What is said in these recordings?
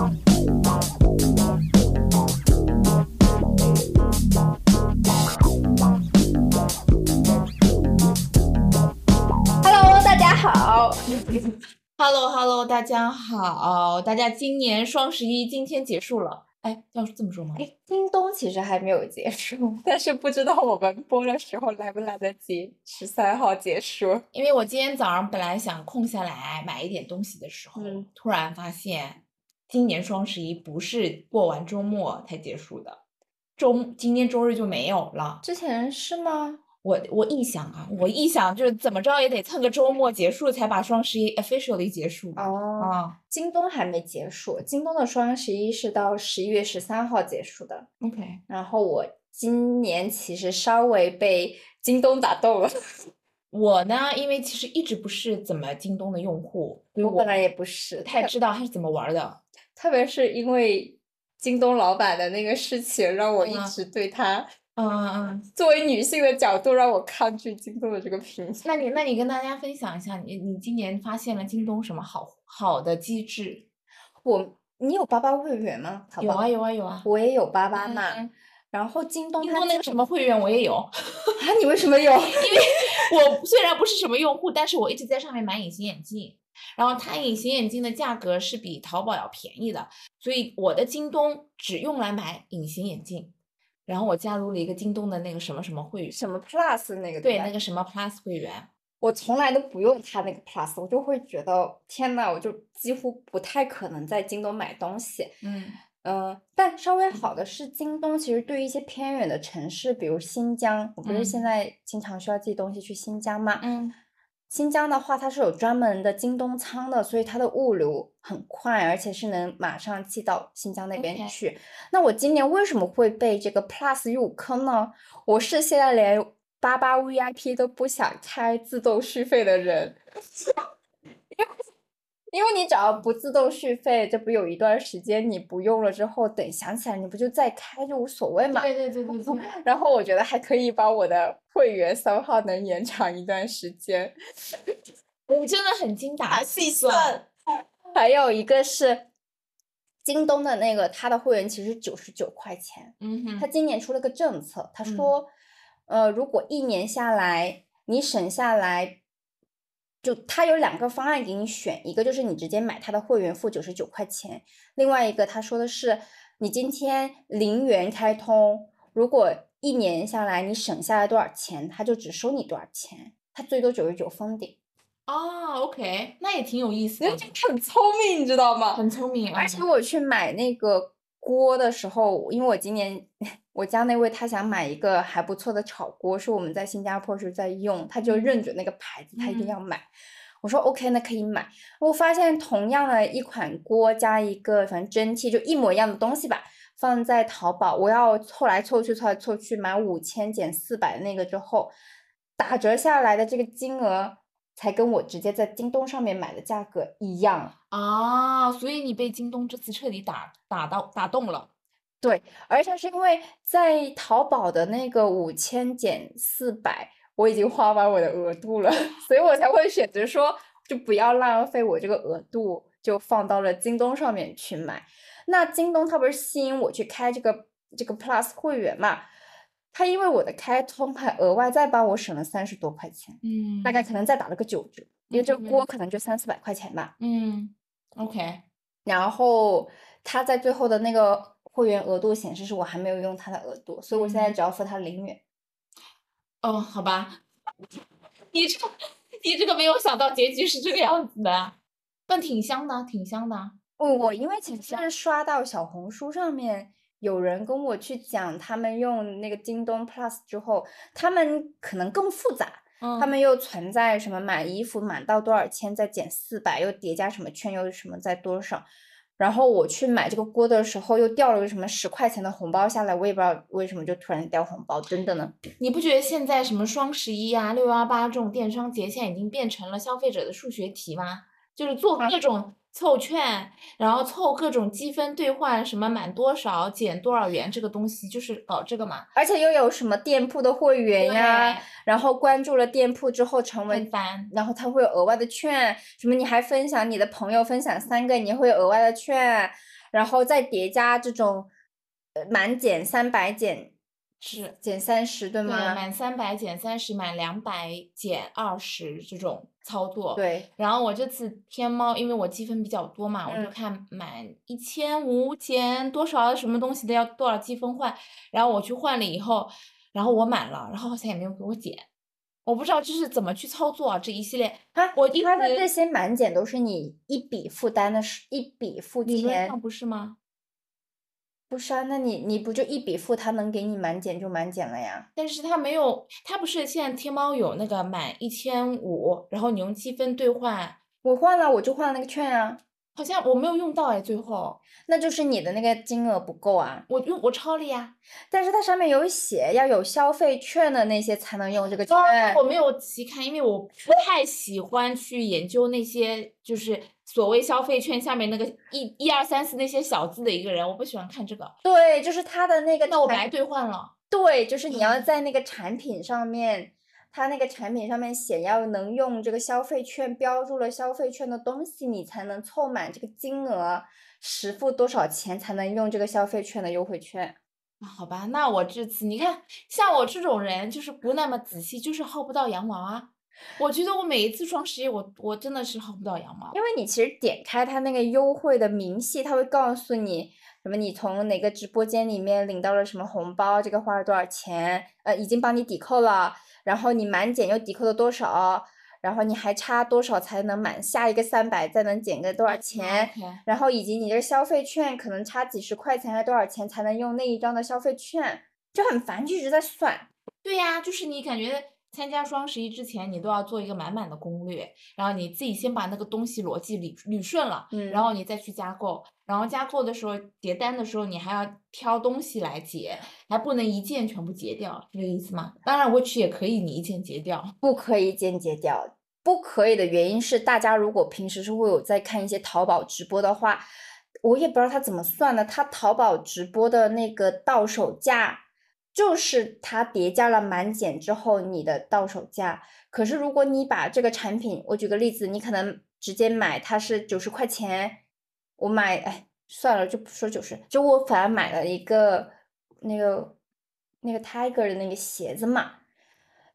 Hello，大家好。Hello Hello，大家好，大家今年双十一今天结束了，哎，要这么说吗？哎，京东其实还没有结束，但是不知道我们播的时候来不来得及十三号结束。因为我今天早上本来想空下来买一点东西的时候，嗯突然发现今年双十一不是过完周末才结束的，周今天周日就没有了。之前是吗？我我臆想啊，我臆想就是怎么着也得蹭个周末结束才把双十一 officially 结束。哦，啊京东还没结束，京东的双十一是到十一月十三号结束的。，OK，然后我今年其实稍微被京东打动了，我呢，因为其实一直不是怎么京东的用户，我我本来也不是太知道它是怎么玩儿的。特别是因为京东老板的那个事情，让我一嗯直对他嗯嗯嗯，作为女性的角度，让我抗拒京东的这个评价。那你那你跟大家分享一下，你你今年发现了京东什么好好的机制？我，你有八八会员吗？淘宝有啊有啊有啊，我也有八八嘛。嗯然后京东京东那个什么会员我也有，啊？你为什么有？因为我虽然不是什么用户，但是我一直在上面买隐形眼镜，然后它隐形眼镜的价格是比淘宝要便宜的，所以我的京东只用来买隐形眼镜。然后我加入了一个京东的那个什么什么会员，什么 Plus 那个对吧那个什么 Plus 会员，我从来都不用它那个 Plus，我就会觉得天呐，我就几乎不太可能在京东买东西。嗯嗯、但稍微好的是，京东其实对于一些偏远的城市，比如新疆，我不是现嗯在经常需要寄东西去新疆吗？嗯新疆的话，它是有专门的京东仓的，所以它的物流很快，而且是能马上寄到新疆那边去。那我今年为什么会被这个 Plus 入坑呢？我是现在连八八 VIP 都不想开自动续费的人，因为你只要不自动续费，这不有一段时间你不用了之后，等想起来你不就再开就无所谓嘛。对对对对对，然后我觉得还可以把我的会员三号能延长一段时间。我真的很精打细算。还有一个是京东的那个，它的会员其实九十九块钱。嗯哼它今年出了个政策，他嗯说，呃，如果一年下来你省下来，就他有两个方案给你选，一个就是你直接买他的会员付九十九块钱，另外一个他说的是你今天零元开通，如果一年下来你省下来多少钱，他就只收你多少钱，他最多九十九封顶。哦，OK，那也挺有意思的因为，这个很聪明，你知道吗？很聪明。而且嗯我去买那个锅的时候，因为我今年我家那位他想买一个还不错的炒锅，是我们在新加坡时候在用，他就认准那个牌子，他一定嗯要买。我说 OK，那可以买。我发现同样的一款锅加一个反正蒸汽，就一模一样的东西吧，放在淘宝，我要凑来凑去，凑来凑去买五千减四百的那个之后，打折下来的这个金额。才跟我直接在京东上面买的价格一样，啊，所以你被京东这次彻底打打到打动了。而且是因为在淘宝的那个五千减四百，我已经花完我的额度了，所以我才会选择说，就不要浪费我这个额度，就放到了京东上面去买。那京东它不是吸引我去开这个这个 Plus 会员嘛？它因为我的开通，还额外再帮我省了三十多块钱，嗯大概可能再打了个九折，因为这个锅嗯可能就三四百块钱吧。嗯，OK，然后它在最后的那个会员额度显示是我还没有用它的额度，所以我现在嗯只要付它零元。哦，好吧，你这个你这个没有想到结局是这个样子的，但挺香的，挺香的。我我因为其实是刷到小红书上面有人跟我去讲，他们用那个京东 Plus 之后，他们可能更复杂，嗯，他们又存在什么买衣服满到多少钱再减四百，又叠加什么券又什么再多少。然后我去买这个锅的时候，又掉了个什么十块钱的红包下来，我也不知道为什么就突然掉红包，真的呢。你不觉得现在什么双十一啊、六幺八这种电商节，现在已经变成了消费者的数学题吗？就是做啊各种凑券，然后凑各种积分兑换，什么满多少减多少元这个东西，就是搞这个嘛。而且又有什么店铺的会员呀，然后关注了店铺之后成为很烦。然后他会有额外的券，什么你还分享你的朋友分享三个，你会有额外的券，然后再叠加这种呃满减三百减是减三十，对对，吗？满三百减三十，满两百减二十这种操作。。对，然后我这次天猫，因为我积分比较多嘛，我就嗯看满一千五减多少什么东西的要多少积分换，然后我去换了以后，然后我满了，然后好像也没有给我减，我不知道这是怎么去操作啊这一系列。它我一直它的这些满减都是你一笔负担的是，一笔付钱不是吗？不是啊？那你你不就一笔付，他能给你满减就满减了呀？但是他没有，他不是现在天猫有那个满一千五，然后你用积分兑换，我换了，我就换了那个券啊，好像我没有用到哎，最后那就是你的那个金额不够啊。我用我超了呀。但是它上面有写要有消费券的那些才能用这个券。哦，我没有仔细看，因为我不太喜欢去研究那些就是所谓消费券下面那个一一二三四那些小字的一个人，我不喜欢看这个。对，就是它的那个那我白兑换了。对，就是你要嗯在那个产品上面，它那个产品上面写要能用这个消费券标注了消费券的东西，你才能凑满这个金额，实付多少钱才能用这个消费券的优惠券。啊好吧，那我这次你看，像我这种人就是不那么仔细，就是薅不到羊毛啊。我觉得我每一次双十一，我我真的是薅不到羊毛。因为你其实点开它那个优惠的明细，它会告诉你什么你从哪个直播间里面领到了什么红包，这个花了多少钱，呃，已经帮你抵扣了，然后你满减又抵扣了多少，然后你还差多少才能满下一个三百，再能减个多少钱然后以及你这个消费券可能差几十块钱还是多少钱才能用那一张的消费券，就很烦，就一直在算。对呀，就是你感觉参加双十一之前，你都要做一个满满的攻略，然后你自己先把那个东西逻辑捋捋顺了，嗯然后你再去加购，然后加购的时候结单的时候，你还要挑东西来结，还不能一件全部结掉，是这个意思吗？当然，Watch 也可以你一件结掉。不可以间结掉。不可以的原因是，大家如果平时是会有在看一些淘宝直播的话，我也不知道他怎么算的。他淘宝直播的那个到手价，就是它叠加了满减之后你的到手价。可是如果你把这个产品，我举个例子，你可能直接买它是九十块钱，我买，哎，算了，就不说九十，就我反而买了一个那个那个 Tiger 的那个鞋子嘛。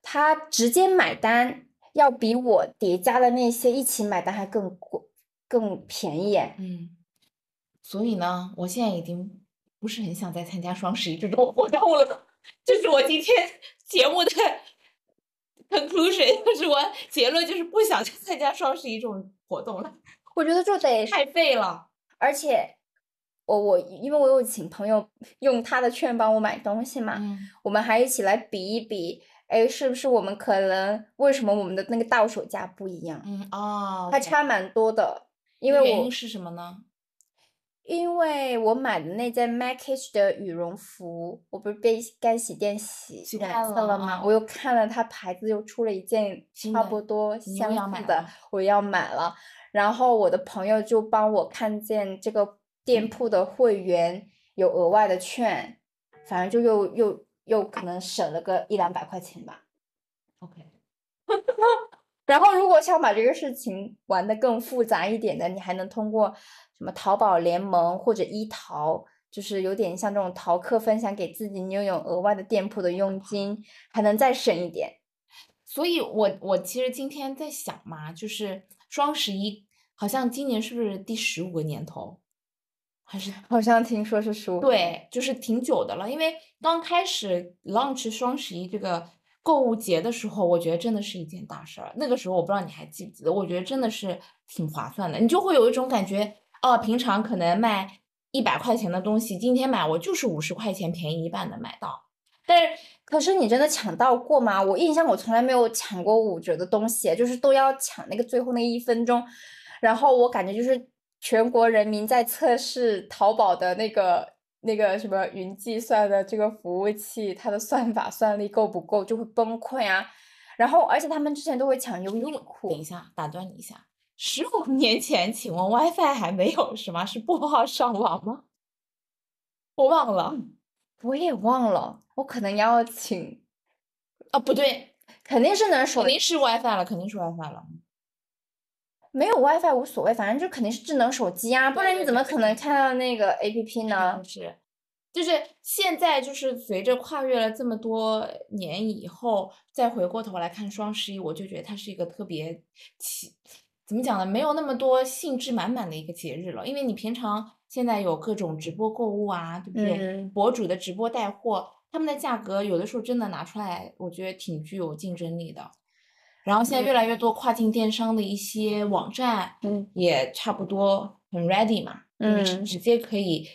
他直接买单要比我叠加的那些一起买单还更贵、更便宜。嗯，所以呢，我现在已经不是很想再参加双十一这种活动了。这是我今天节目的 conclusion，就是我结论就是不想再参加双十一这种活动了，我觉得就得，太废了。而且我我因为我有请朋友用他的券帮我买东西嘛，嗯，我们还一起来比一比，哎，是不是我们可能为什么我们的那个到手价不一样？嗯哦，还差蛮多的，因为我原因是什么呢？因为我买的那件 Macage 的羽绒服，我不是被干洗店洗染洗色了吗？啊我又看了它牌子又出了一件差不多相似的要，我要买了。然后我的朋友就帮我看见这个店铺的会员有额外的券，反正就又又又可能省了个一两百块钱吧。OK，然后，如果想把这个事情玩的更复杂一点的，你还能通过什么淘宝联盟或者一淘，就是有点像这种淘客分享给自己，你又有额外的店铺的佣金，还能再省一点。所以我我其实今天在想嘛，就是双十一好像今年是不是第十五个年头，还是好像听说是十五，对，就是挺久的了。因为刚开始 launch 双十一这个购物节的时候，我觉得真的是一件大事儿。那个时候我不知道你还记不记得，我觉得真的是挺划算的。你就会有一种感觉，哦，平常可能卖一百块钱的东西，今天买我就是五十块钱便宜一半的买到。但是可是你真的抢到过吗？我印象我从来没有抢过五折的东西，就是都要抢那个最后那一分钟，然后我感觉就是全国人民在测试淘宝的那个那个什么云计算的这个服务器，它的算法算力够不够，就会崩溃啊。然后而且他们之前都会抢优衣 库等，一下，打断你一下，十五 年前，请问 WiFi 还没有什么是拨号上网吗？我忘了我也忘了，我可能要请，啊，不对，肯定是能手肯定是 WiFi 了，肯定是 WiFi 了。没有 WiFi 无所谓，反正就肯定是智能手机啊，不然你怎么可能看到那个 APP 呢？是，就是现在就是随着跨越了这么多年以后，再回过头来看双十一，我就觉得它是一个特别起，怎么讲呢？没有那么多兴致满满的一个节日了，因为你平常现在有各种直播购物啊，对不对？嗯博主的直播带货，他们的价格有的时候真的拿出来，我觉得挺具有竞争力的。然后现在越来越多跨境电商的一些网站，嗯也差不多很 ready 嘛，就是嗯直接可以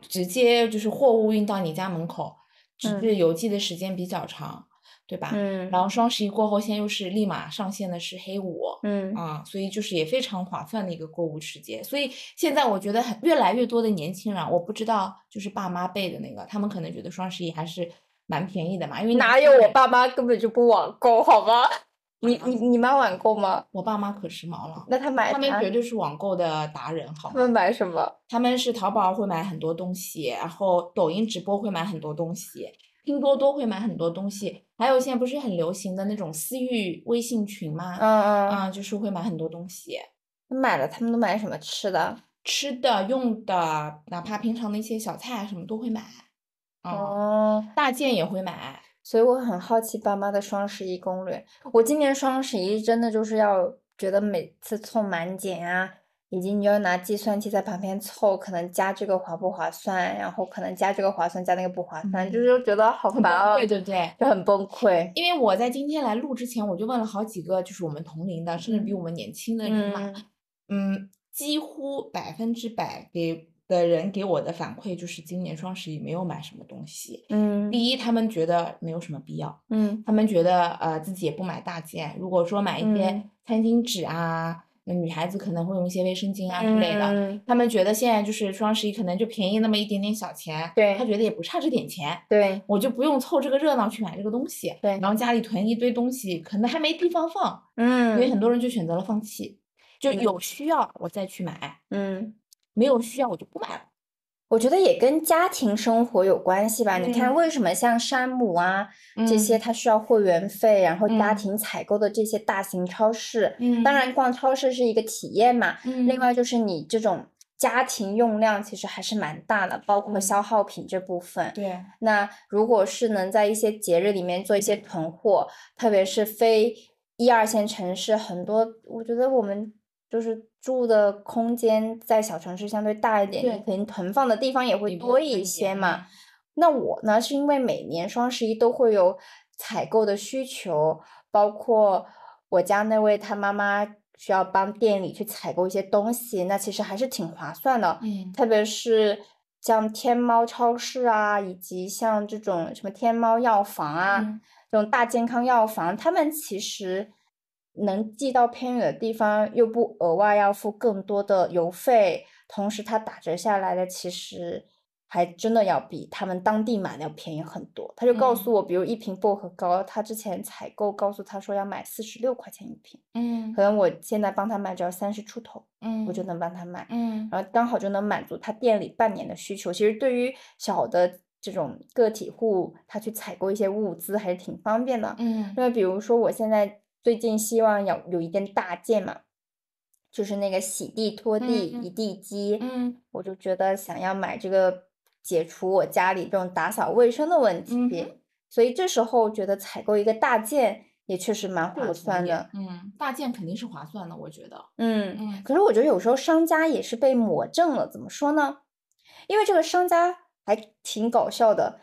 直接就是货物运到你家门口，只嗯是邮寄的时间比较长，对吧？嗯然后双十一过后，现在又是立马上线的是黑五，嗯啊、所以就是也非常划算的一个购物时节。所以现在我觉得很越来越多的年轻人，我不知道就是爸妈辈的那个，他们可能觉得双十一还是蛮便宜的嘛，因为哪有我爸妈根本就不网购，好吗？你你你妈网购吗？我爸妈可时髦了，那他买啥他们绝对是网购的达人，好吗？他们买什么？他们是淘宝会买很多东西，然后抖音直播会买很多东西，拼多多会买很多东西，还有现在不是很流行的那种私域微信群吗？嗯嗯，啊，就是会买很多东西，买了，他们都买什么吃的？吃的、用的，哪怕平常的一些小菜啊什么都会买。啊、哦，大件也会买。所以我很好奇爸妈的双十一攻略。我今年双十一真的就是要觉得每次凑满减啊，以及你要拿计算器在旁边凑，可能加这个划不划算，然后可能加这个划算，加那个不划算，就嗯是觉得好烦对不对？就很崩溃。因为我在今天来录之前，我就问了好几个，就是我们同龄的，甚至比嗯我们年轻的人嘛，嗯嗯，几乎百分之百给的人给我的反馈就是今年双十一没有买什么东西。嗯第一，他们觉得没有什么必要，嗯他们觉得呃自己也不买大件，如果说买一些嗯餐巾纸啊，那女孩子可能会用一些卫生巾啊之类的。嗯，他们觉得现在就是双十一可能就便宜那么一点点小钱，对他觉得也不差这点钱，对我就不用凑这个热闹去买这个东西，对然后家里囤一堆东西，可能还没地方放，嗯所以嗯很多人就选择了放弃，就嗯有需要我再去买，嗯。没有需要我就不买了。我觉得也跟家庭生活有关系吧。你看，嗯为什么像山姆啊这些，嗯它需要会员费，然后家嗯庭采购的这些大型超市，嗯当然逛超市是一个体验嘛。嗯另嗯外就是你这种家庭用量其实还是蛮大的，包括嗯消耗品这部分。对，那如果是能在一些节日里面做一些囤货，特别是非一二线城市，很多我觉得我们就是住的空间在小城市相对大一点，你对肯定囤放的地方也会多一些嘛。嗯那我呢，是因为每年双十一都会有采购的需求，包括我家那位他妈妈需要帮店里去采购一些东西，那其实还是挺划算的。嗯特别是像天猫超市啊，以及像这种什么天猫药房啊，嗯这种大健康药房，他们其实能寄到偏远的地方，又不额外要付更多的邮费，同时它打折下来的其实还真的要比他们当地买的要便宜很多。他就告诉我，比如一瓶薄荷膏，他之前采购告诉他说要买四十六块钱一瓶，嗯可能我现在帮他买只要三十出头，嗯，我就能帮他买。嗯然后刚好就能满足他店里半年的需求。其实对于小的这种个体户，他去采购一些物资还是挺方便的。嗯因为比如说我现在最近希望有有一件大件嘛，就是那个洗地拖地嗯一地机，嗯我就觉得想要买这个解除我家里这种打扫卫生的问题。所以这时候觉得采购一个大件也确实蛮划算的。嗯，大件肯定是划算的，我觉得。嗯，嗯可是我觉得有时候商家也是被魔怔了，怎么说呢？因为这个商家还挺搞笑的，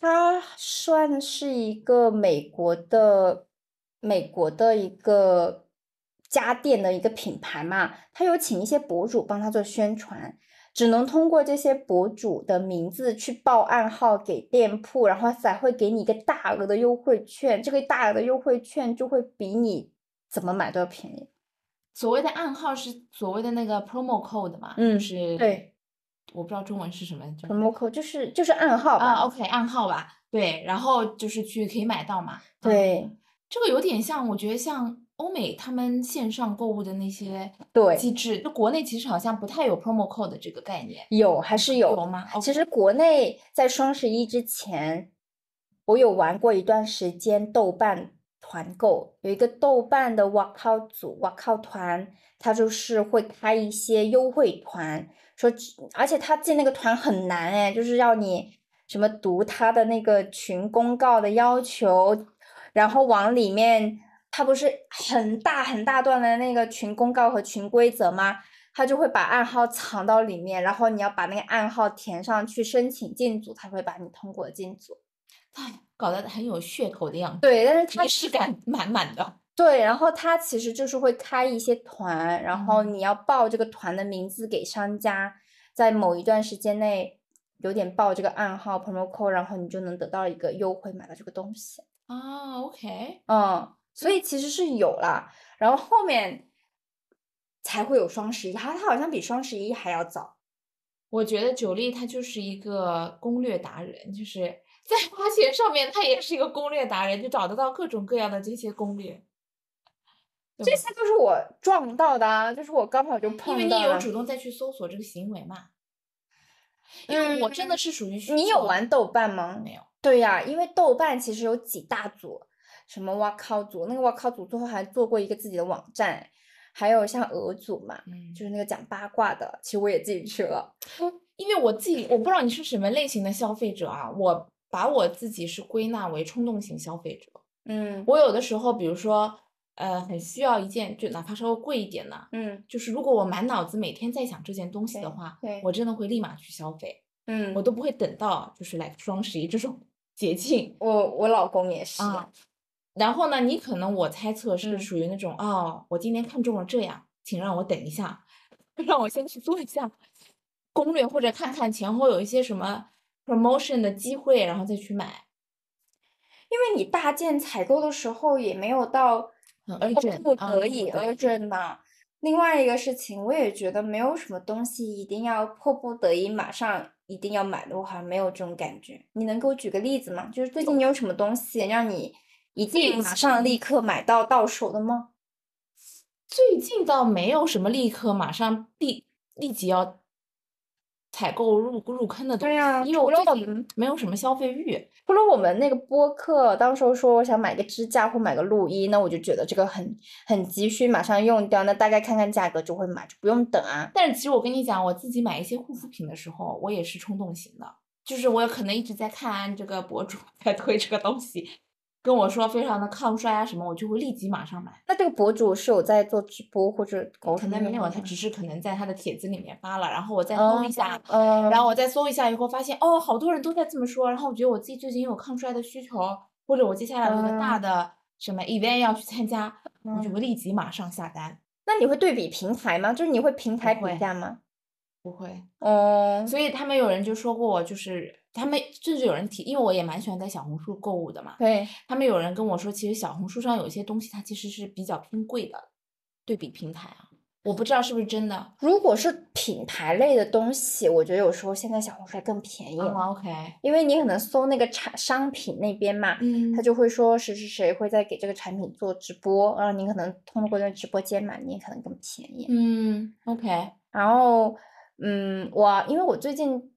他算是一个美国的美国的一个家电的一个品牌嘛，他有请一些博主帮他做宣传，只能通过这些博主的名字去报暗号给店铺，然后才会给你一个大额的优惠券，这个大额的优惠券就会比你怎么买都要便宜。所谓的暗号是所谓的那个 promo code 嘛，嗯就是对，我不知道中文是什么，就 promo code 就是就是暗号啊吧，，OK，暗号吧，对，然后就是去可以买到嘛。嗯对这个有点像，我觉得像欧美他们线上购物的那些对机制，就国内其实好像不太有 promo code 这个概念，有还是有有吗？其实国内在双十一之前，我有玩过一段时间豆瓣团购，有一个豆瓣的哇靠组哇靠团，它就是会开一些优惠团，说而且他进那个团很难哎，就是要你什么读他的那个群公告的要求，然后往里面，他不是很大很大段的那个群公告和群规则吗？他就会把暗号藏到里面，然后你要把那个暗号填上去申请进组，他会把你通过进组。哎，搞得很有噱头的样子，对，但是他仪式感满满的。对，然后他其实就是会开一些团，然后嗯你要报这个团的名字给商家，在某一段时间内有点报这个暗号 promo code，然后你就能得到一个优惠买到这个东西。啊，OK，嗯，所以其实是有啦，然后后面才会有双十一，它它好像比双十一还要早。我觉得九力他就是一个攻略达人，就是在花钱上面他也是一个攻略达人，就找得到各种各样的这些攻略。对这些都是我撞到的啊，就是我刚好就碰到因为你。有主动再去搜索这个行为嘛。因为我真的是属于嗯你有玩豆瓣吗？没有？对呀，因为豆瓣其实有几大组，什么哇靠组，那个哇靠组最后还做过一个自己的网站，还有像俄组嘛，嗯，就是那个讲八卦的，其实我也进去了。因为我自己我不知道你是什么类型的消费者啊，我把我自己是归纳为冲动型消费者。嗯我有的时候，比如说，呃，很需要一件，就哪怕稍微贵一点的，嗯。就是如果我满脑子每天在想这件东西的话，对。我真的会立马去消费，嗯，我都不会等到就是来双十一这种 节庆我我老公也是，啊。然后呢，你可能我猜测是嗯。属于那种、哦，我今天看中了这样，请让我等一下，让我先去做一下攻略，或者看看前后有一些什么 promotion 的机会，然后再去买。因为你大件采购的时候也没有到很迫 urgent 不啊得已对 urgent 嘛。另外一个事情，我也觉得没有什么东西一定要迫不得已马上一定要买的，我好像没有这种感觉。你能给我举个例子吗？就是最近你有什么东西让你一定马上立刻买到到手的吗？最近倒没有什么立刻马上立立即要采购入入坑的东西，对呀因为我们没有什么消费欲。除了我们那个播客，到时候说我想买个支架或买个录音，那我就觉得这个很很急需，马上用掉，那大概看看价格就会买，就不用等啊。但是其实我跟你讲，我自己买一些护肤品的时候，我也是冲动型的，就是我有可能一直在看这个博主 在推这个东西，跟我说非常的抗衰啊什么，我就会立即马上买。那这个博主是有在做直播或者可能没有，他只是可能在他的帖子里面发了，然后我再搜一下，嗯，然后我再搜一下以后发现，哦，好多人都在这么说，然后我觉得我自己最近有抗衰的需求，或者我接下来有一个大嗯的什么 event 要去参加，我就嗯会立即马上下单。那你会对比平台吗？就是你会平台比价吗？不会，哦，所以他们有人就说过我，就是他们甚至有人提，因为我也蛮喜欢在小红书购物的嘛，对，他们有人跟我说，其实小红书上有一些东西它其实是比较偏贵的，对比平台啊，我不知道是不是真的。如果是品牌类的东西，我觉得有时候现在小红书还更便宜，啊，OK，因为你可能搜那个产商品那边嘛，嗯。他就会说谁谁谁会在给这个产品做直播，然后你可能通过那直播间买，你也可能更便宜。嗯，OK，然后，嗯，我因为我最近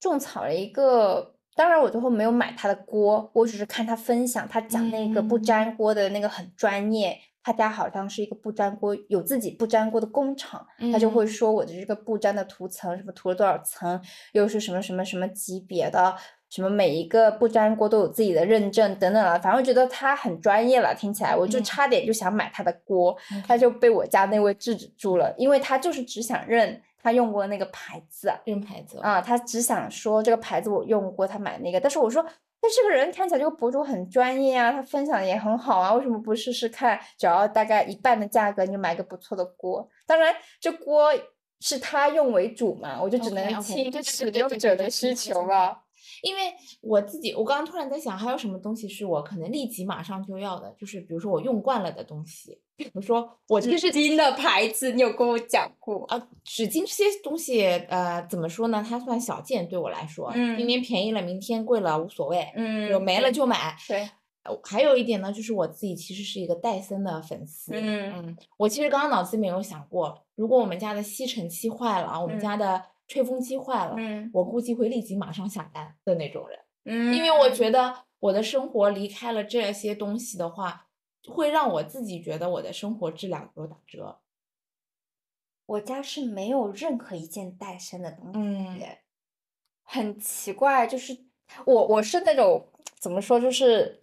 种草了一个，当然我最后没有买他的锅，我只是看他分享，他讲那个不嗯。粘锅的那个很专业，他家好像是一个不粘锅，有自己不粘锅的工厂，他就会嗯。说我的这个不粘的涂层，什么涂了多少层，又是什么什么什么级别的。什么每一个不粘锅都有自己的认证等等了，反正我觉得他很专业了，听起来我就嗯。差点就想买他的锅，他就被我家那位制止住了，因为他就是只想认他用过那个牌子用牌子，啊，他只想说这个牌子我用过，他买那个。但是我说，但这个人看起来这个博主很专业啊，他分享的也很好啊，为什么不试试看？只要大概一半的价格你就买个不错的锅，当然这锅是他用为主嘛，我就只能听使用者的对需求了。因为我自己，我刚刚突然在想，还有什么东西是我可能立即马上就要的，就是比如说我用惯了的东西，比如说我纸就是巾的牌子，你有跟我讲过。啊，纸巾这些东西，呃，怎么说呢？它算小件对我来说，嗯今天便宜了，明天贵了无所谓，嗯有没了就买。对，呃还有一点呢，就是我自己其实是一个戴森的粉丝。嗯我其实刚刚脑子里面有想过，如果我们家的吸尘器坏了，我们嗯家的吹风机坏了，嗯我估计会立即马上下单的那种人。嗯，因为我觉得我的生活离开了这些东西的话，会让我自己觉得我的生活质量有打折。我家是没有任何一件带身的东西，嗯很奇怪，就是我我是那种怎么说，就是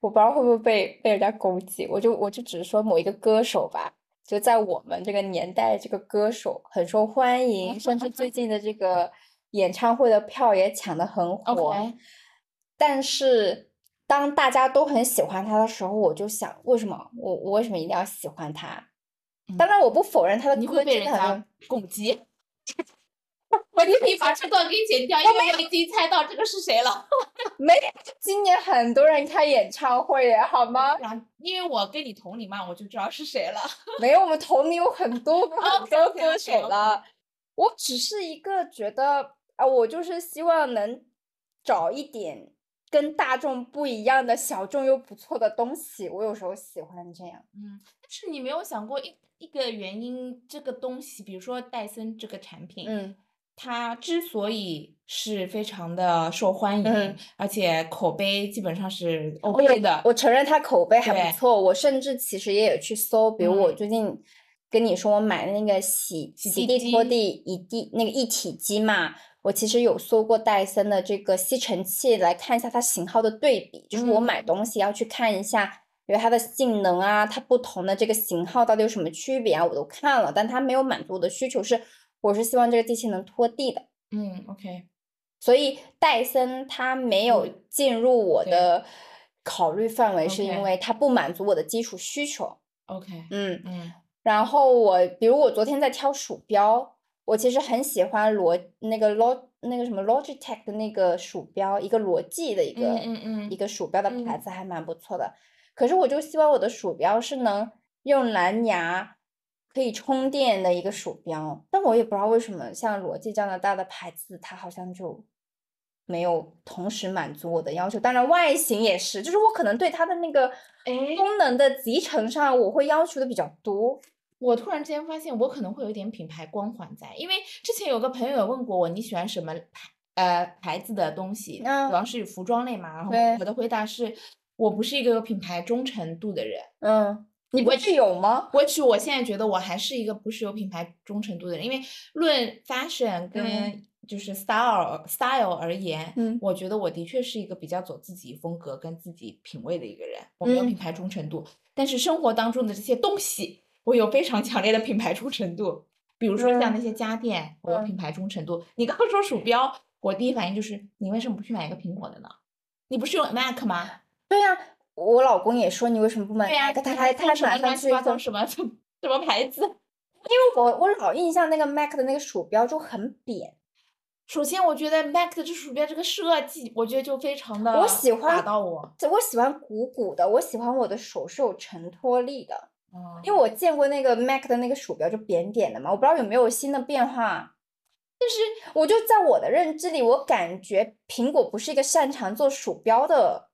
我不知道会不会被被人家攻击，我就我就只是说某一个歌手吧，就在我们这个年代，这个歌手很受欢迎，甚至最近的这个演唱会的票也抢得很火。但是当大家都很喜欢他的时候，我就想，为什么我我为什么一定要喜欢他？当然，我不否认他的你歌会被人真的很家攻击。我你可以把这段给剪掉，因为我已经猜到这个是谁了。没，今年很多人开演唱会耶，好吗？因为我跟你同龄嘛，我就知道是谁了。没有，我们同龄有很多个很多歌手了。我只是一个觉得啊，我就是希望能找一点跟大众不一样的小众又不错的东西。我有时候喜欢这样。嗯，但是你没有想过一一个原因，这个东西，比如说戴森这个产品，嗯它之所以是非常的受欢迎，嗯而且口碑基本上是 OK 的，我承认它口碑还不错。我甚至其实也有去搜，比如我嗯最近跟你说我买的那个洗洗地拖地一地那个一体机嘛，我其实有搜过戴森的这个吸尘器，来看一下它型号的对比。就是我买嗯东西要去看一下，比如它的性能啊，它不同的这个型号到底有什么区别啊，我都看了，但它没有满足我的需求是，我是希望这个机器能拖地的。嗯，OK，所以戴森它没有嗯进入我的考虑范围，是因为它不满足我的基础需求。OK，嗯，嗯然后我比如我昨天在挑鼠标，我其实很喜欢罗那个 Log 那个什么 Logitech 的那个鼠标，一个罗技的一个嗯嗯嗯一个鼠标的牌嗯子还蛮不错的。可是我就希望我的鼠标是能用蓝牙可以充电的一个鼠标，但我也不知道为什么像罗技这样的大的牌子，它好像就没有同时满足我的要求。当然外形也是，就是我可能对它的那个哎功能的集成上，我会要求的比较多。我突然之间发现，我可能会有点品牌光环在，因为之前有个朋友有问过我你喜欢什么牌呃牌子的东西，嗯主要是服装类嘛，然后对我的回答是，我不是一个有品牌忠诚度的人。嗯，你不是有吗？我去，我现在觉得我还是一个不是有品牌忠诚度的人，因为论 fashion 跟嗯就是 style style 而言，嗯我觉得我的确是一个比较走自己风格跟自己品味的一个人，我没有嗯品牌忠诚度，但是生活当中的这些东西，我有非常强烈的品牌忠诚度。比如说像那嗯些家电，我有嗯品牌忠诚度。你刚刚说鼠标，我第一反应就是你为什么不去买一个苹果的呢？你不是用 Mac 吗？对呀、我老公也说你为什么不买对呀、Mac？他你还他还马送什么乱上去搜七八糟什么什么牌子？因为我我老印象那个 Mac 的那个鼠标就很扁，首先，我觉得 Mac 的这鼠标这个设计，我觉得就非常的我喜欢打欢到我。这我喜欢鼓鼓的，我喜欢我的手是有承托力的，嗯因为我见过那个 Mac 的那个鼠标就扁扁的嘛，我不知道有没有新的变化。但是我就在我的认知里，我感觉苹果不是一个擅长做鼠标的，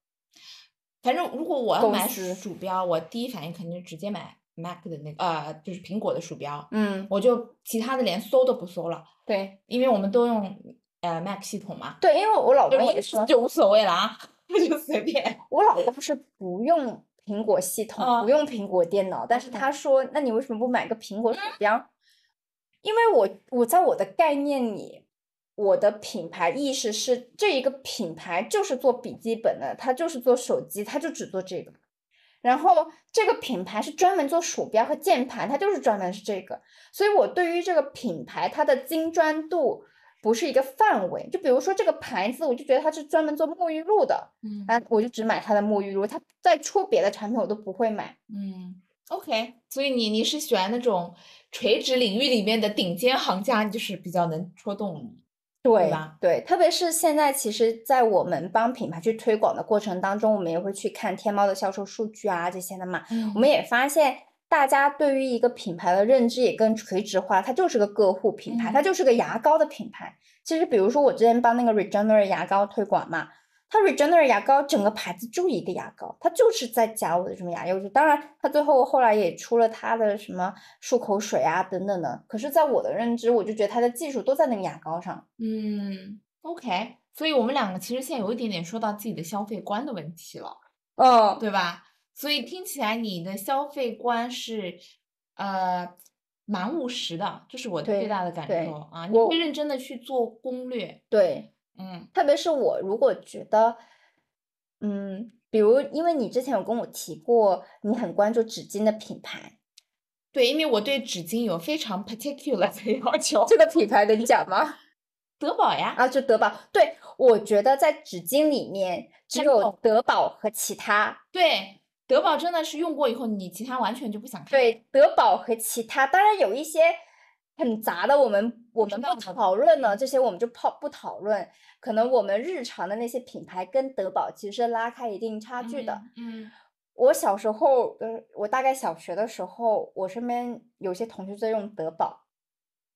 反正如果我要买鼠标，我第一反应肯定是直接买 Mac 的那个呃，就是苹果的鼠标，嗯，我就其他的连搜都不搜了，对因为我们都用呃 Mac 系统嘛，对，因为我老公也是，就无所谓了啊，就随便。我老公是不用苹果系统，嗯不用苹果电脑，但是他说，那你为什么不买个苹果鼠标？因为我我在我的概念里，我的品牌意识是这一个品牌就是做笔记本的，它就是做手机，它就只做这个。然后这个品牌是专门做鼠标和键盘，它就是专门是这个。所以我对于这个品牌它的精专度不是一个范围。就比如说这个牌子，我就觉得它是专门做沐浴露的，嗯啊，我就只买它的沐浴露，它再出别的产品我都不会买。嗯，OK，所以你你是喜欢那种垂直领域里面的顶尖行家，就是比较能戳动你。对吧对，特别是现在，其实，在我们帮品牌去推广的过程当中，我们也会去看天猫的销售数据啊这些的嘛。我们也发现，大家对于一个品牌的认知也更垂直化，它就是个个护品牌，它嗯就是个牙膏的品牌。其实，比如说我之前帮那个 Regener 牙膏推广嘛，它 Regener 牙膏整个牌子就一个牙膏，它就是在夹我的什么牙釉质。当然，它最后后来也出了它的什么漱口水啊等等的。可是，在我的认知，我就觉得它的技术都在那个牙膏上。嗯，OK，所以我们两个其实现在有一点点说到自己的消费观的问题了，嗯，对吧？所以听起来你的消费观是呃蛮务实的，这是我最大的感受啊。你我会认真的去做攻略，对，嗯特别是我如果觉得，嗯，比如因为你之前有跟我提过，你很关注纸巾的品牌，对，因为我对纸巾有非常 particular 的要求。这个品牌能讲吗？德宝呀，啊，就德宝。对，我觉得在纸巾里面只有德宝和其他。对，德宝真的是用过以后，你其他完全就不想看。对，德宝和其他，当然有一些很杂的，我们我们不讨论了，这些我们就抛不讨论。可能我们日常的那些品牌跟德宝其实是拉开一定差距的。嗯，嗯，我小时候，呃，我大概小学的时候，我身边有些同学在用德宝，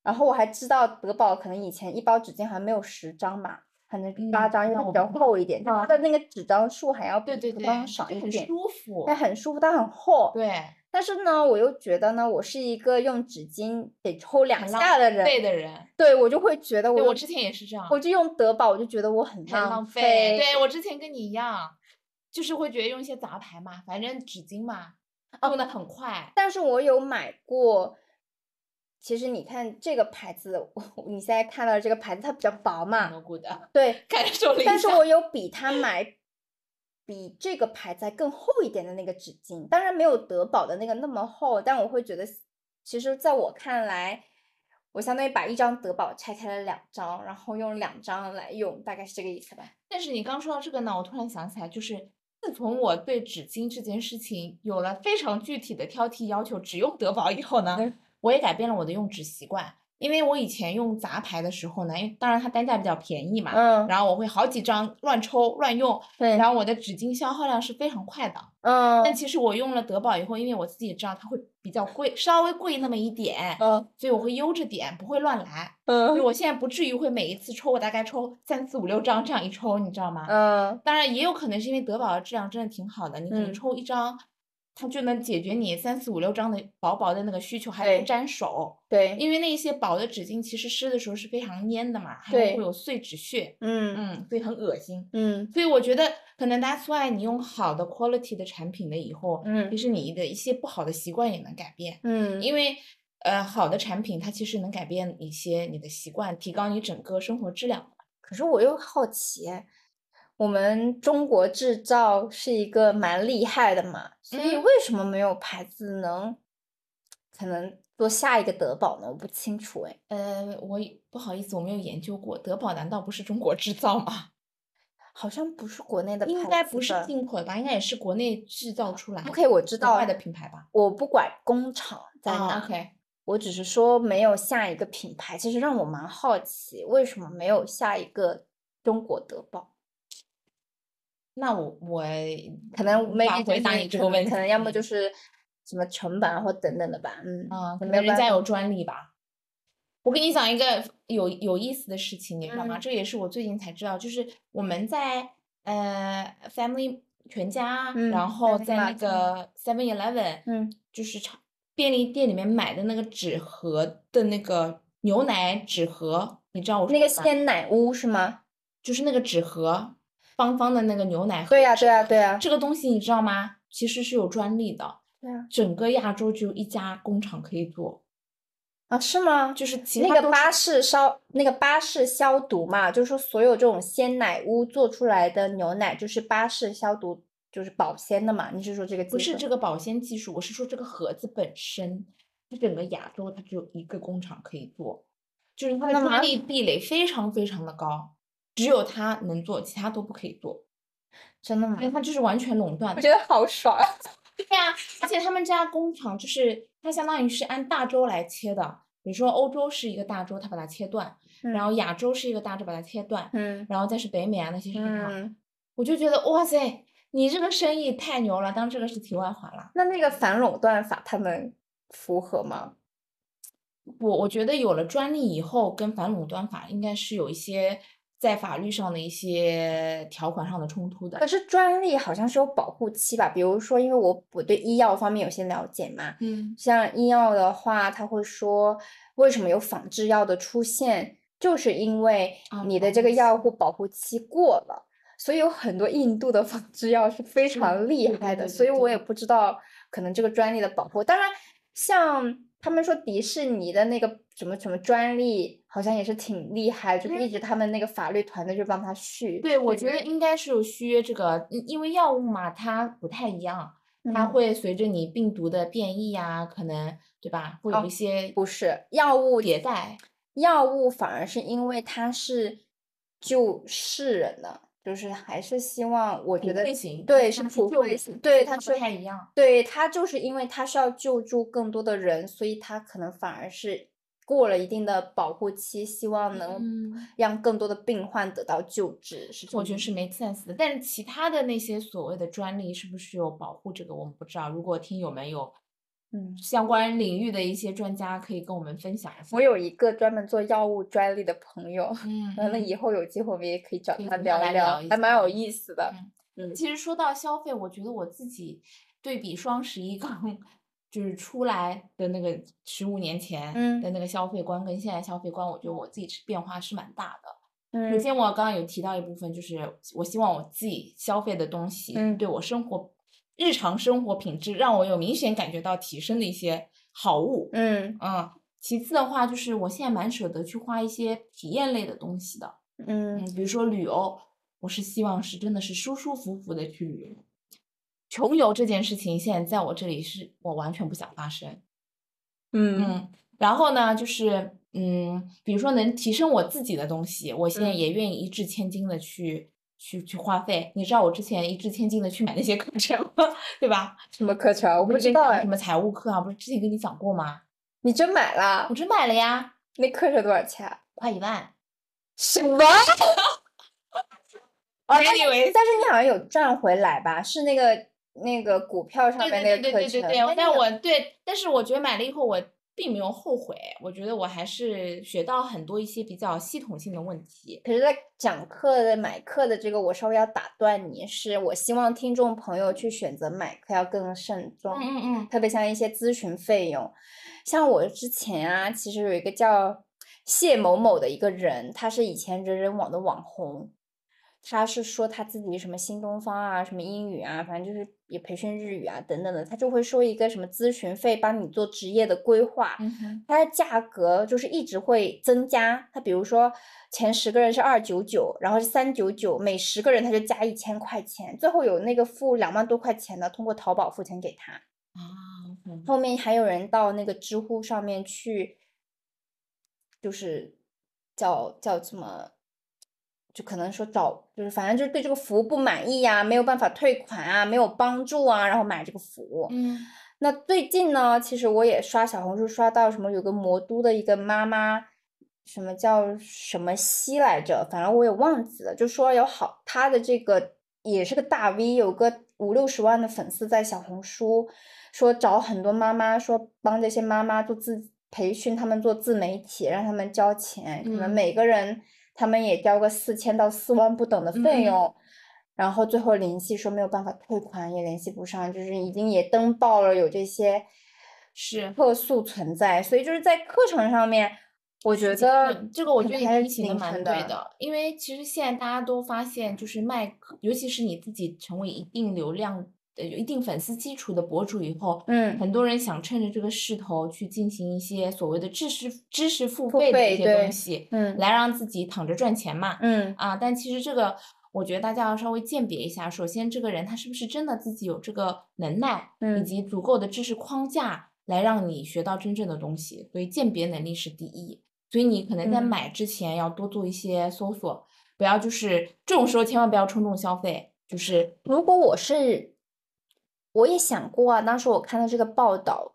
然后我还知道德宝可能以前一包纸巾好像没有十张嘛，可能八嗯张，因为它比较厚一点，但它的那个纸张数还要对对对，比普通少一点，舒服。但很舒服，它很厚。对，但是呢，我又觉得呢，我是一个用纸巾得抽两下的人，费的人，对我就会觉得我我之前也是这样，我就用德宝，我就觉得我很很浪浪费。对我之前跟你一样，就是会觉得用一些杂牌嘛，反正纸巾嘛，哦用的很快。但是我有买过。其实你看这个牌子，我 你现在看到这个牌子，它比较薄嘛，的，对。感受了一但是我有比它买比这个牌子更厚一点的那个纸巾，当然没有德宝的那个那么厚，但我会觉得，其实在我看来，我相当于把一张德宝拆开了两张，然后用两张来用，大概是这个意思吧。但是你刚说到这个呢，我突然想起来，就是自从我对纸巾这件事情有了非常具体的挑剔要求，只用德宝以后呢嗯，我也改变了我的用纸习惯。因为我以前用杂牌的时候呢，因为当然它单价比较便宜嘛，嗯，然后我会好几张乱抽乱用，对，然后我的纸巾消耗量是非常快的。嗯。但。其实我用了德宝以后，因为我自己也知道它会比较贵，稍微贵那么一点，嗯。所以我会悠着点，不会乱来。所以。嗯我现在不至于会每一次抽，我大概抽三四五六张这样一抽，你知道吗？嗯。当然也有可能是因为德宝的质量真的挺好的，你可能嗯。抽一张，它就能解决你三四五六张的薄薄的那个需求，还不沾手。对，因为那些薄的纸巾其实湿的时候是非常粘的嘛，还对会有碎纸屑，嗯嗯，所以很恶心。嗯所以我觉得可能 that's why 你用好的 quality 的产品了以后，嗯其实你的一些不好的习惯也能改变，嗯，因为呃好的产品它其实能改变一些你的习惯，提高你整个生活质量。可是我又好奇，我们中国制造是一个蛮厉害的嘛，所以嗯为什么没有牌子能可能做下一个德宝呢？我不清楚哎。呃，我不好意思，我没有研究过，德宝难道不是中国制造吗？好像不是国内的应牌子该不是进口的吧？应该也是国内制造出来 OK，我知道国外的品牌吧？我不管工厂在啊哪，，OK，我只是说没有下一个品牌，其实让我蛮好奇，为什么没有下一个中国德宝？那我我可能没法回答你这个问题，可能要么就是什么成本啊或等等的吧，嗯，啊，可能人家有专利吧。我跟你讲一个有有意思的事情，你知道吗？嗯这也是我最近才知道，就是我们在呃 Family 全家，嗯然后在那个 Seven Eleven，嗯就是超便利店里面买的那个纸盒的那个牛奶纸盒，你知道我那个说的吗鲜奶屋是吗？就是那个纸盒，方方的那个牛奶盒。对呀、对呀、对呀、这个东西你知道吗？其实是有专利的，对呀、整个亚洲只有一家工厂可以做，啊，是吗？就是其那个巴是氏消那个巴氏消毒嘛，就是说所有这种鲜奶屋做出来的牛奶就是巴氏消毒，就是保鲜的嘛？你是说这个不是这个保鲜技术，我是说这个盒子本身，它整个亚洲它只有一个工厂可以做，就是它的专利壁垒非常非常的高，只有他能做，其他都不可以做，真的吗因为？它就是完全垄断的。我觉得好爽。对呀、而且他们家工厂就是它相当于是按大洲来切的，比如说欧洲是一个大洲，它把它切断，然后亚洲是一个大洲，把它切断，嗯然后再是北美啊那些市场，嗯，我就觉得哇塞，你这个生意太牛了。当这个是题外话了。那那个反垄断法他们符合吗？我我觉得有了专利以后，跟反垄断法应该是有一些在法律上的一些条款上的冲突的可。是专利好像是有保护期吧？比如说，因为我我对医药方面有些了解嘛，嗯像医药的话，他会说为什么有仿制药的出现，就是因为啊你的这个药物保护期过了，所以有很多印度的仿制药是非常厉害的，对对对所以我也不知道可能这个专利的保护。当然，像他们说迪士尼的那个什么什么专利，好像也是挺厉害，就是一直他们那个法律团队就帮他续。对，我觉得应该是有续约这个，嗯因为药物嘛，它不太一样，它嗯会随着你病毒的变异呀、可能对吧，会有哦一些不是药物迭代。药物反而是因为它是救世人的，就是还是希望我觉得对是普惠，对它不太一样。对它就是因为它是要救助更多的人，所以它可能反而是过了一定的保护期，希望能嗯让更多的病患得到救治，是我觉得是 make sense 的，但是其他的那些所谓的专利是不是有保护这个，我们不知道。如果听友们有嗯。相关领域的一些专家，可以跟我们分享一下。我有一个专门做药物专利的朋友，嗯完了嗯以后有机会我们也可以找他聊，聊还蛮有意思的。嗯其实说到消费，我觉得我自己对比双十一刚就是出来的那个十五年前嗯的那个消费观跟现在消费观，我觉得我自己是变化是蛮大的。首嗯先，我刚刚有提到一部分，就是我希望我自己消费的东西，嗯对我生活日常生活品质让我有明显感觉到提升的一些好物。嗯嗯，其次的话，就是我现在蛮舍得去花一些体验类的东西的。嗯嗯，比如说旅游，我是希望是真的是舒舒服服的去旅游。穷游这件事情，现在在我这里是我完全不想发生。嗯嗯，然后呢，就是嗯，比如说能提升我自己的东西，我现在嗯也愿意一掷千金的去去去花费。你知道我之前一掷千金的去买那些课程吗？对吧？什么课程？我我不知道哎什。么财务课啊，不是之前跟你讲过吗？你真买了我？真买了呀，那课程多少钱啊？快一万。什么？哦，但是 Anyways 但是你好像有赚回来吧？是那个那个股票上面那个课程。对对对对对，但但我对，但是我觉得买了以后我并没有后悔，我觉得我还是学到很多一些比较系统性的问题。可是，在讲课的买课的这个，我稍微要打断你，是我希望听众朋友去选择买课要更慎重。嗯嗯嗯，特别像一些咨询费用，像我之前啊，其实有一个叫谢某某的一个人，他是以前人人网的网红，他是说他自己什么新东方啊，什么英语啊，反正就是也培训日语啊等等的，他就会收一个什么咨询费，帮你做职业的规划。嗯哼，它的价格就是一直会增加。他比如说前十个人是二九九，然后是三九九，每十个人他就加一千块钱，最后有那个付两万多块钱的，通过淘宝付钱给他。啊，嗯后面还有人到那个知乎上面去，就是叫叫什么，就可能说找，就是反正就是对这个服务不满意呀、没有办法退款啊，没有帮助啊，然后买这个服务。嗯那最近呢，其实我也刷小红书刷到什么有个魔都的一个妈妈，什么叫什么西来着，反正我也忘记了，就说有好她的这个也是个大 V，有个五六十万的粉丝在小红书，说找很多妈妈，说帮这些妈妈做自培训，他们做自媒体，让他们交钱，可能嗯每个人他们也交个四千到四万不等的费嗯用。然后最后联系说没有办法退款，也联系不上，就是已经也登报了有这些是客诉存在，所以就是在课程上面，我觉得这个我觉得还是觉得你提醒的蛮。对的，因为其实现在大家都发现，就是卖课，尤其是你自己成为一定流量、呃有一定粉丝基础的博主以后，嗯很多人想趁着这个势头去进行一些所谓的知识知识付付费的一些东西，嗯来让自己躺着赚钱嘛。嗯啊，但其实这个我觉得大家要稍微鉴别一下，首先这个人他是不是真的自己有这个能耐，以嗯及足够的知识框架来让你学到真正的东西，所以鉴别能力是第一。所以你可能在嗯买之前要多做一些搜索，不要就是这种时候千万不要冲动消费，就是如果我是，我也想过啊，当时我看到这个报道，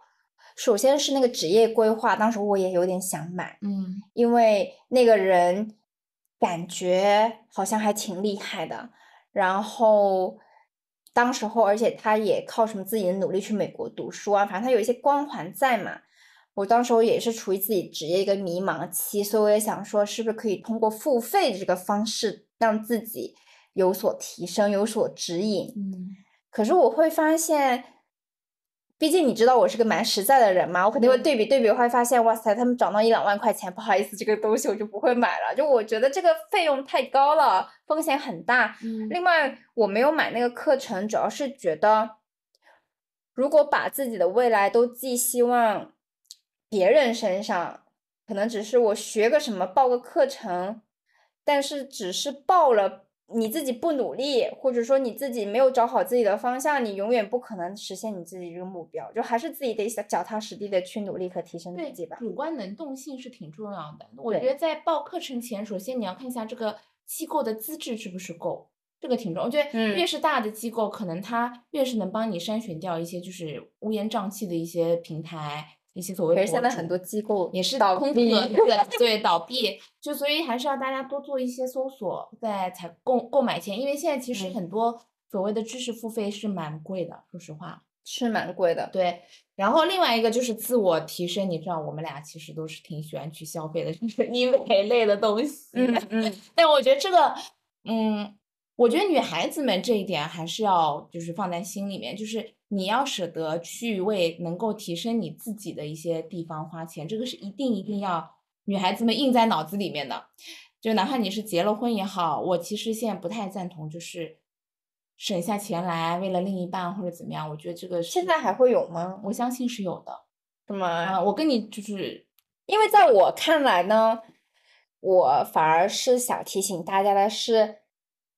首先是那个职业规划，当时我也有点想买，嗯因为那个人感觉好像还挺厉害的，然后当时候，而且他也靠什么自己的努力去美国读书啊，反正他有一些光环在嘛。我当时候也是处于自己职业一个迷茫期，所以我也想说，是不是可以通过付费这个方式让自己有所提升、有所指引？嗯可是我会发现，毕竟你知道我是个蛮实在的人嘛，我肯定会对比对比，会发现哇塞，他们涨到一两万块钱，不好意思，这个东西我就不会买了。就我觉得这个费用太高了，风险很大。嗯另外，我没有买那个课程，主要是觉得，如果把自己的未来都寄希望别人身上，可能只是我学个什么，报个课程，但是只是报了，你自己不努力，或者说你自己没有找好自己的方向，你永远不可能实现你自己这个目标。就还是自己得脚脚踏实地的去努力和提升自己吧。主观能动性是挺重要的。我觉得在报课程前，首先你要看一下这个机构的资质是不是够，这个挺重要。我觉得嗯越是大的机构，可能它越是能帮你筛选掉一些就是乌烟瘴气的一些平台，一些所谓可是现在很多机构也是倒闭空壳子，对 倒闭，就所以还是要大家多做一些搜索，在采购购买前，因为现在其实嗯很多所谓的知识付费是蛮贵的，说实话。是蛮贵的。对，然后另外一个就是自我提升，你知道我们俩其实都是挺喜欢去消费的，就是医美 类的东西。嗯嗯，但我觉得这个，嗯，我觉得女孩子们这一点还是要就是放在心里面，就是你要舍得去为能够提升你自己的一些地方花钱，这个是一定一定要女孩子们印在脑子里面的。就哪怕你是结了婚也好，我其实现在不太赞同，就是省下钱来为了另一半或者怎么样，我觉得这个是现在还会有吗？我相信是有的。是吗？啊，我跟你就是因为在我看来呢，我反而是想提醒大家的是，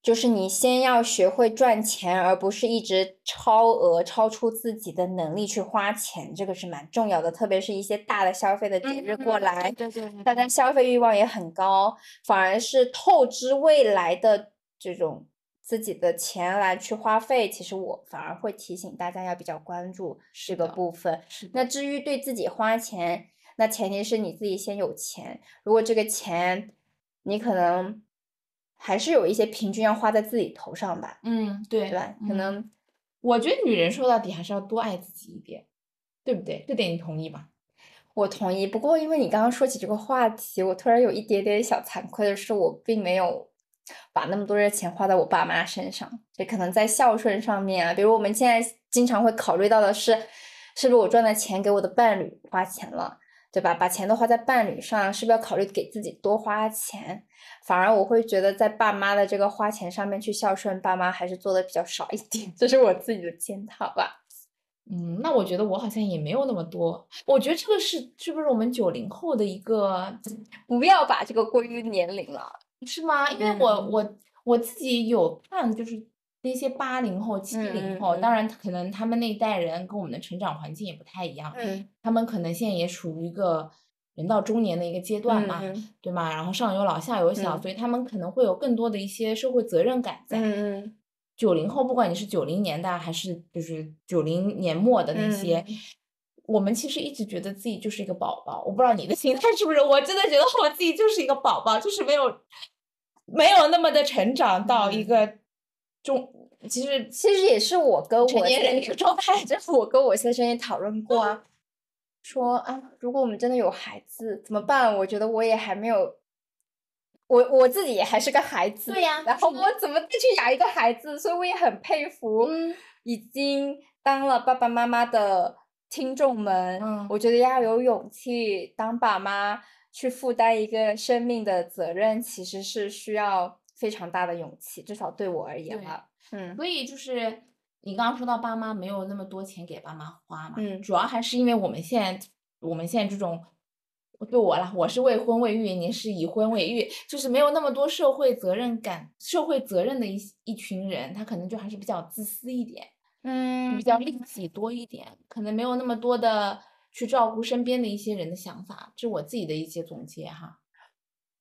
就是你先要学会赚钱，而不是一直超额、超出自己的能力去花钱，这个是蛮重要的。特别是一些大的消费的节日过来，对对对大家消费欲望也很高，反而是透支未来的这种自己的钱来去花费，其实我反而会提醒大家要比较关注这个部分。那至于对自己花钱，那前提是你自己先有钱。如果这个钱你可能还是有一些平均要花在自己头上吧，嗯，对对吧？可嗯能我觉得女人说到底还是要多爱自己一点，对不对？这点你同意吗？我同意。不过因为你刚刚说起这个话题，我突然有一点点小惭愧的是，我并没有把那么多的钱花在我爸妈身上。这可能在孝顺上面啊，比如我们现在经常会考虑到的是，是不是我赚的钱给我的伴侣花钱了，对吧？把钱都花在伴侣上，是不是要考虑给自己多花钱？反而我会觉得在爸妈的这个花钱上面去孝顺爸妈，还是做的比较少一点，这是我自己的检讨吧。嗯，那我觉得我好像也没有那么多。我觉得这个是是不是我们九零后的一个 不要把这个归于年龄了。是吗？因为我嗯我我自己有看，就是那些八零后、七嗯零后，嗯当然可能他们那一代人跟我们的成长环境也不太一样，嗯，他们可能现在也处于一个人到中年的一个阶段嘛，嗯对吗？然后上有老下有小，嗯所以他们可能会有更多的一些社会责任感在。九零后，不管你是九零年代还是就是九零年末的那些，嗯我们其实一直觉得自己就是一个宝宝。我不知道你的心态是不是？我真的觉得我自己就是一个宝宝，就是没有没有那么的成长到一嗯个中，其实其实也是我跟我成年人的一先个状态。这 是我跟我先生也讨论过啊，说啊，如果我们真的有孩子怎么办？我觉得我也还没有，我我自己也还是个孩子，对呀然后我怎么再去养一个孩子？所以我也很佩服，嗯已经当了爸爸妈妈的听众们，嗯我觉得要有勇气当爸妈，去负担一个生命的责任，其实是需要非常大的勇气，至少对我而言对吧。嗯所以就是你刚刚说到爸妈没有那么多钱给爸妈花嘛，嗯主要还是因为我们现在我们现在这种。对我啦，我是未婚未育，你是已婚未育，就是没有那么多社会责任感、社会责任的一一群人，他可能就还是比较自私一点，嗯比较利己多一点，可能没有那么多的去照顾身边的一些人的想法，这是我自己的一些总结哈。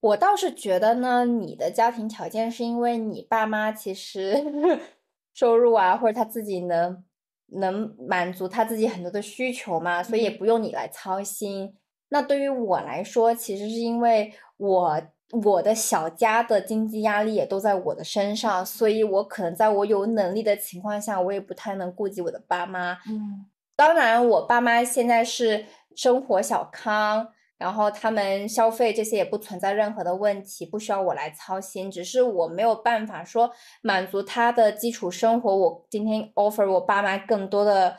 我倒是觉得呢，你的家庭条件是因为你爸妈其实 收入啊，或者他自己能能满足他自己很多的需求嘛，所以也嗯不用你来操心。那对于我来说，其实是因为我我的小家的经济压力也都在我的身上，所以我可能在我有能力的情况下，我也不太能顾及我的爸妈。嗯当然，我爸妈现在是生活小康，然后他们消费这些也不存在任何的问题，不需要我来操心。只是我没有办法说满足他的基础生活，我今天 offer 我爸妈更多的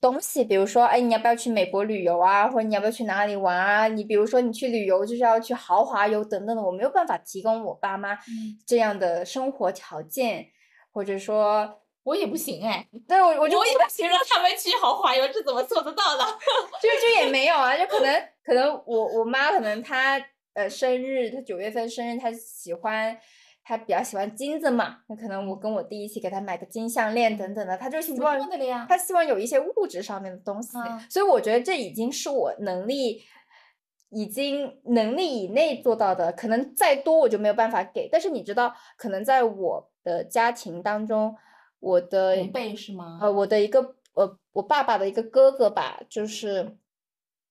东西，比如说，哎，你要不要去美国旅游啊？或者你要不要去哪里玩啊？你比如说你去旅游就是要去豪华游等等的，我没有办法提供我爸妈嗯这样的生活条件，或者说，我也不行哎，对我我就我也不行让他们去豪华游，这怎么做得到的？就就也没有啊，就可能可能我我妈可能她呃生日，她九月份生日，她喜欢她比较喜欢金子嘛，那可能我跟我弟一起给她买个金项链等等的，她就希望。她希望有一些物质上面的东西，嗯所以我觉得这已经是我能力。已经能力以内做到的，可能再多我就没有办法给。但是你知道，可能在我的家庭当中，我的同辈是吗？呃，我的一个呃，我爸爸的一个哥哥吧，就是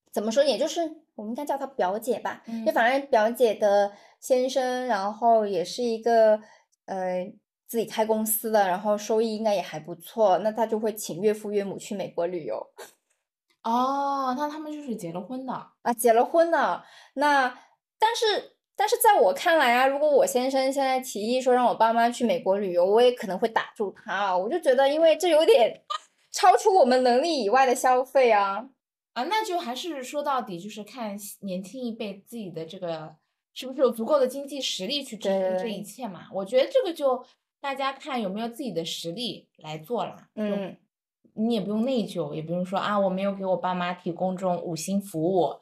怎么说，也就是我们应该叫他表姐吧，就嗯反正表姐的先生，然后也是一个呃自己开公司的，然后收益应该也还不错，那他就会请岳父岳母去美国旅游 哦，那他们就是结了婚的。啊，结了婚的，那但是。但是在我看来啊，如果我先生现在提议说让我爸妈去美国旅游，我也可能会打住他啊。我就觉得，因为这有点 超出我们能力以外的消费啊。啊，那就还是说到底就是看年轻一辈自己的这个是不是有足够的经济实力去支撑这一切嘛？我觉得这个就大家看有没有自己的实力来做啦。嗯，你也不用内疚，也不用说啊，我没有给我爸妈提供这种五星服务，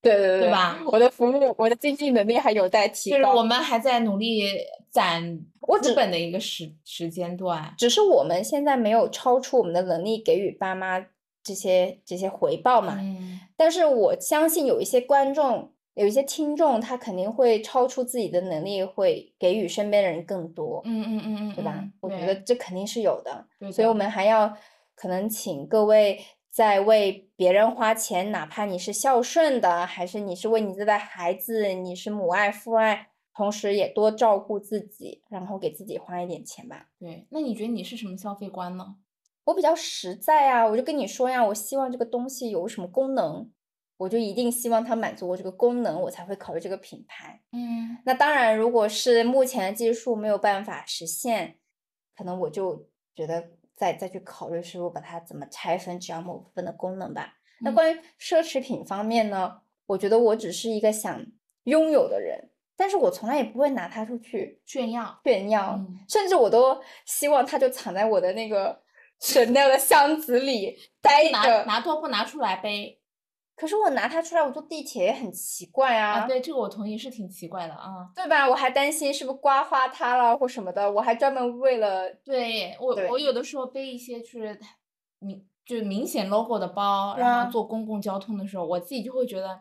对对对对吧？我的服务，我的经济能力还有待提高。就是我们还在努力攒我只资本的一个时时间段。只是我们现在没有超出我们的能力给予爸妈这些这些回报嘛。嗯，但是我相信有一些观众，有一些听众，他肯定会超出自己的能力，会给予身边的人更多，嗯嗯嗯嗯，对吧？嗯我觉得这肯定是有的。对所以我们还要可能请各位在为别人花钱，哪怕你是孝顺的，还是你是为你自己的孩子，你是母爱父爱，同时也多照顾自己，然后给自己花一点钱吧。对，那你觉得你是什么消费观呢？我比较实在啊，我就跟你说呀，我希望这个东西有什么功能，我就一定希望它满足我这个功能，我才会考虑这个品牌。嗯那当然，如果是目前的技术没有办法实现，可能我就觉得再再去考虑是否把它怎么拆分，只要某部分的功能吧。那嗯关于奢侈品方面呢，我觉得我只是一个想拥有的人，但是我从来也不会拿它出去炫耀。炫耀，嗯甚至我都希望它就藏在我的那个 Chanel 的箱子里待拿着。拿多不拿出来背可是我拿它出来，我坐地铁也很奇怪啊？对，这个我同意，是挺奇怪的啊。对吧？我还担心是不是刮花它了或什么的，我还专门为了对我，对我有的时候背一些就是明就明显 logo 的包，然啊后坐公共交通的时候，我自己就会觉得，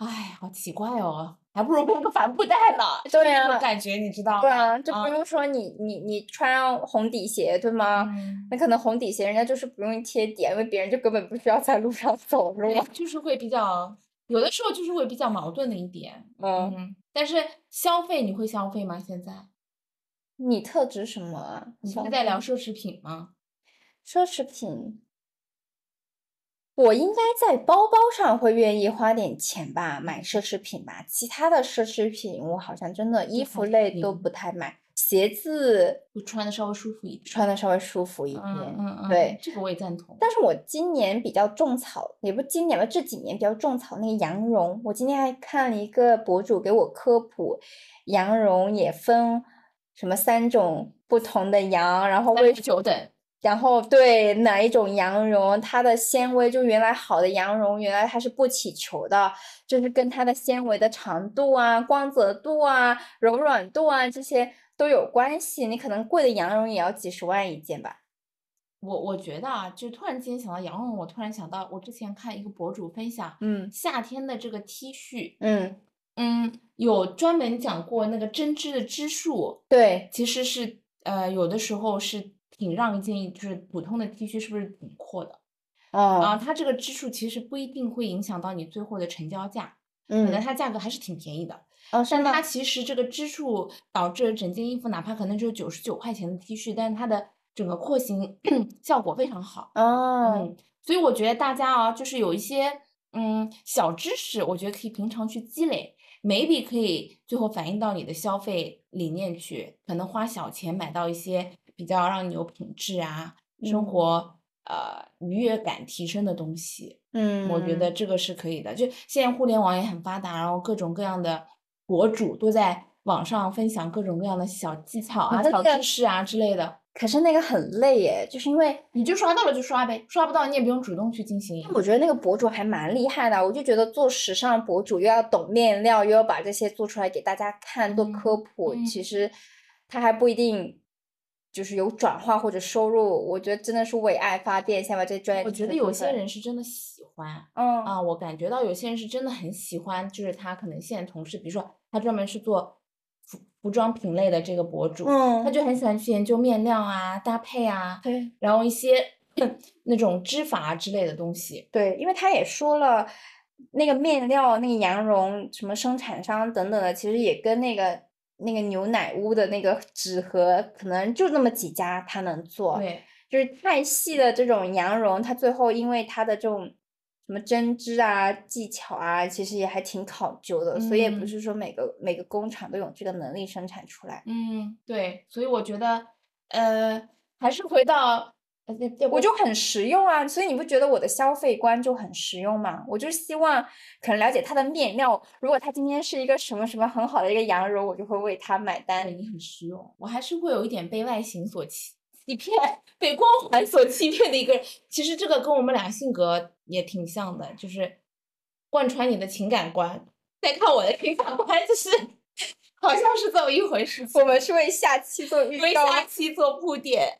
哎，好奇怪哦，还不如背个帆布袋呢。对这种啊感觉你知道吗？对啊，就啊比如说你你你穿红底鞋，对吗？嗯那可能红底鞋人家就是不用贴点，因为别人就根本不需要在路上走路对。就是会比较，有的时候就是会比较矛盾的一点。嗯，嗯，但是消费你会消费吗？现在你特指什么啊？你在聊奢侈品吗？奢侈品，我应该在包包上会愿意花点钱吧，买奢侈品吧。其他的奢侈品我好像真的衣服类都不太买，鞋子会穿的稍微舒服一点。穿的稍微舒服一点。嗯嗯嗯，对，这个我也赞同。但是我今年比较种草，也不今年吧，这几年比较种草那个羊绒。我今天还看了一个博主给我科普，羊绒也分什么三种不同的羊，然后三为十九等，然后对哪一种羊绒，它的纤维就原来好的羊绒，原来它是不起球的，就是跟它的纤维的长度啊、光泽度啊、柔软度啊这些都有关系。你可能贵的羊绒也要几十万一件吧。我我觉得啊，就突然间想到羊绒，我突然想到，我之前看一个博主分享，嗯夏天的这个 T 恤，嗯，嗯，有专门讲过那个针织的织数，对，其实是呃有的时候是挺让一件就是普通的 T 恤是不是挺阔的啊？哦，它这个支数其实不一定会影响到你最后的成交价，可能嗯，它价格还是挺便宜的。哦，但它？其实这个支数导致整件衣服，哪怕可能只有九十九块钱的 T 恤，但是它的整个廓形 效果非常好。哦，嗯，所以我觉得大家啊，就是有一些嗯小知识，我觉得可以平常去积累，maybe 可以最后反映到你的消费理念去，可能花小钱买到一些比较让你有品质啊，生嗯活呃愉悦感提升的东西。嗯，我觉得这个是可以的。就现在互联网也很发达，然后各种各样的博主都在网上分享各种各样的小技巧啊、小知识啊之类的，可是那个很累耶，就是因为你就刷到了就刷呗，刷不到你也不用主动去进行。我觉得那个博主还蛮厉害的，我就觉得做时尚博主又要懂面料，又要把这些做出来给大家看，做嗯科普，嗯其实他还不一定就是有转化或者收入。我觉得真的是为爱发电，先把这专业我觉得有些人是真的喜欢嗯啊，我感觉到有些人是真的很喜欢，就是他可能现在同事，比如说他专门是做服服装品类的这个博主，嗯，他就很喜欢去研究面料啊、搭配啊，对然后一些 那种织法啊之类的东西。对，因为他也说了，那个面料、那个羊绒什么生产商等等的，其实也跟那个那个牛奶屋的那个纸盒，可能就那么几家他能做。对，就是太细的这种羊绒，它最后因为它的这种什么针织啊、技巧啊，其实也还挺考究的，所以也不嗯是说每个每个工厂都有这个能力生产出来。嗯，对，所以我觉得，呃，还是回到，我就很实用啊，所以你不觉得我的消费观就很实用吗？我就希望可能了解它的面料，如果它今天是一个什么什么很好的一个羊绒，我就会为它买单。你很实用，我还是会有一点被外形所欺欺骗，被光环所欺骗的一个人。其实这个跟我们俩性格也挺像的，就是贯穿你的情感观，再看我的情感观，就是好像是这么一回事。我们是为下期做预告。为下期做铺垫。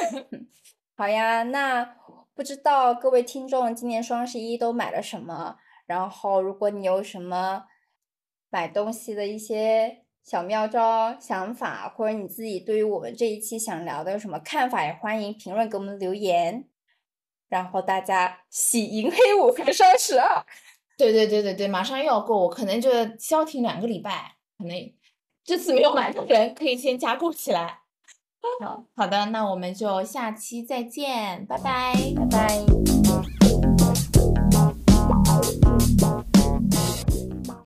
好呀，那不知道各位听众今年双十一都买了什么？然后，如果你有什么买东西的一些小妙招、想法，或者你自己对于我们这一期想聊的有什么看法，也欢迎评论给我们留言。然后大家喜迎黑五和双十二。对对对对对，马上又要过，我可能就消停两个礼拜，可能这次没有买的人可以先加购起来。好好的，那我们就下期再见，拜拜。拜拜。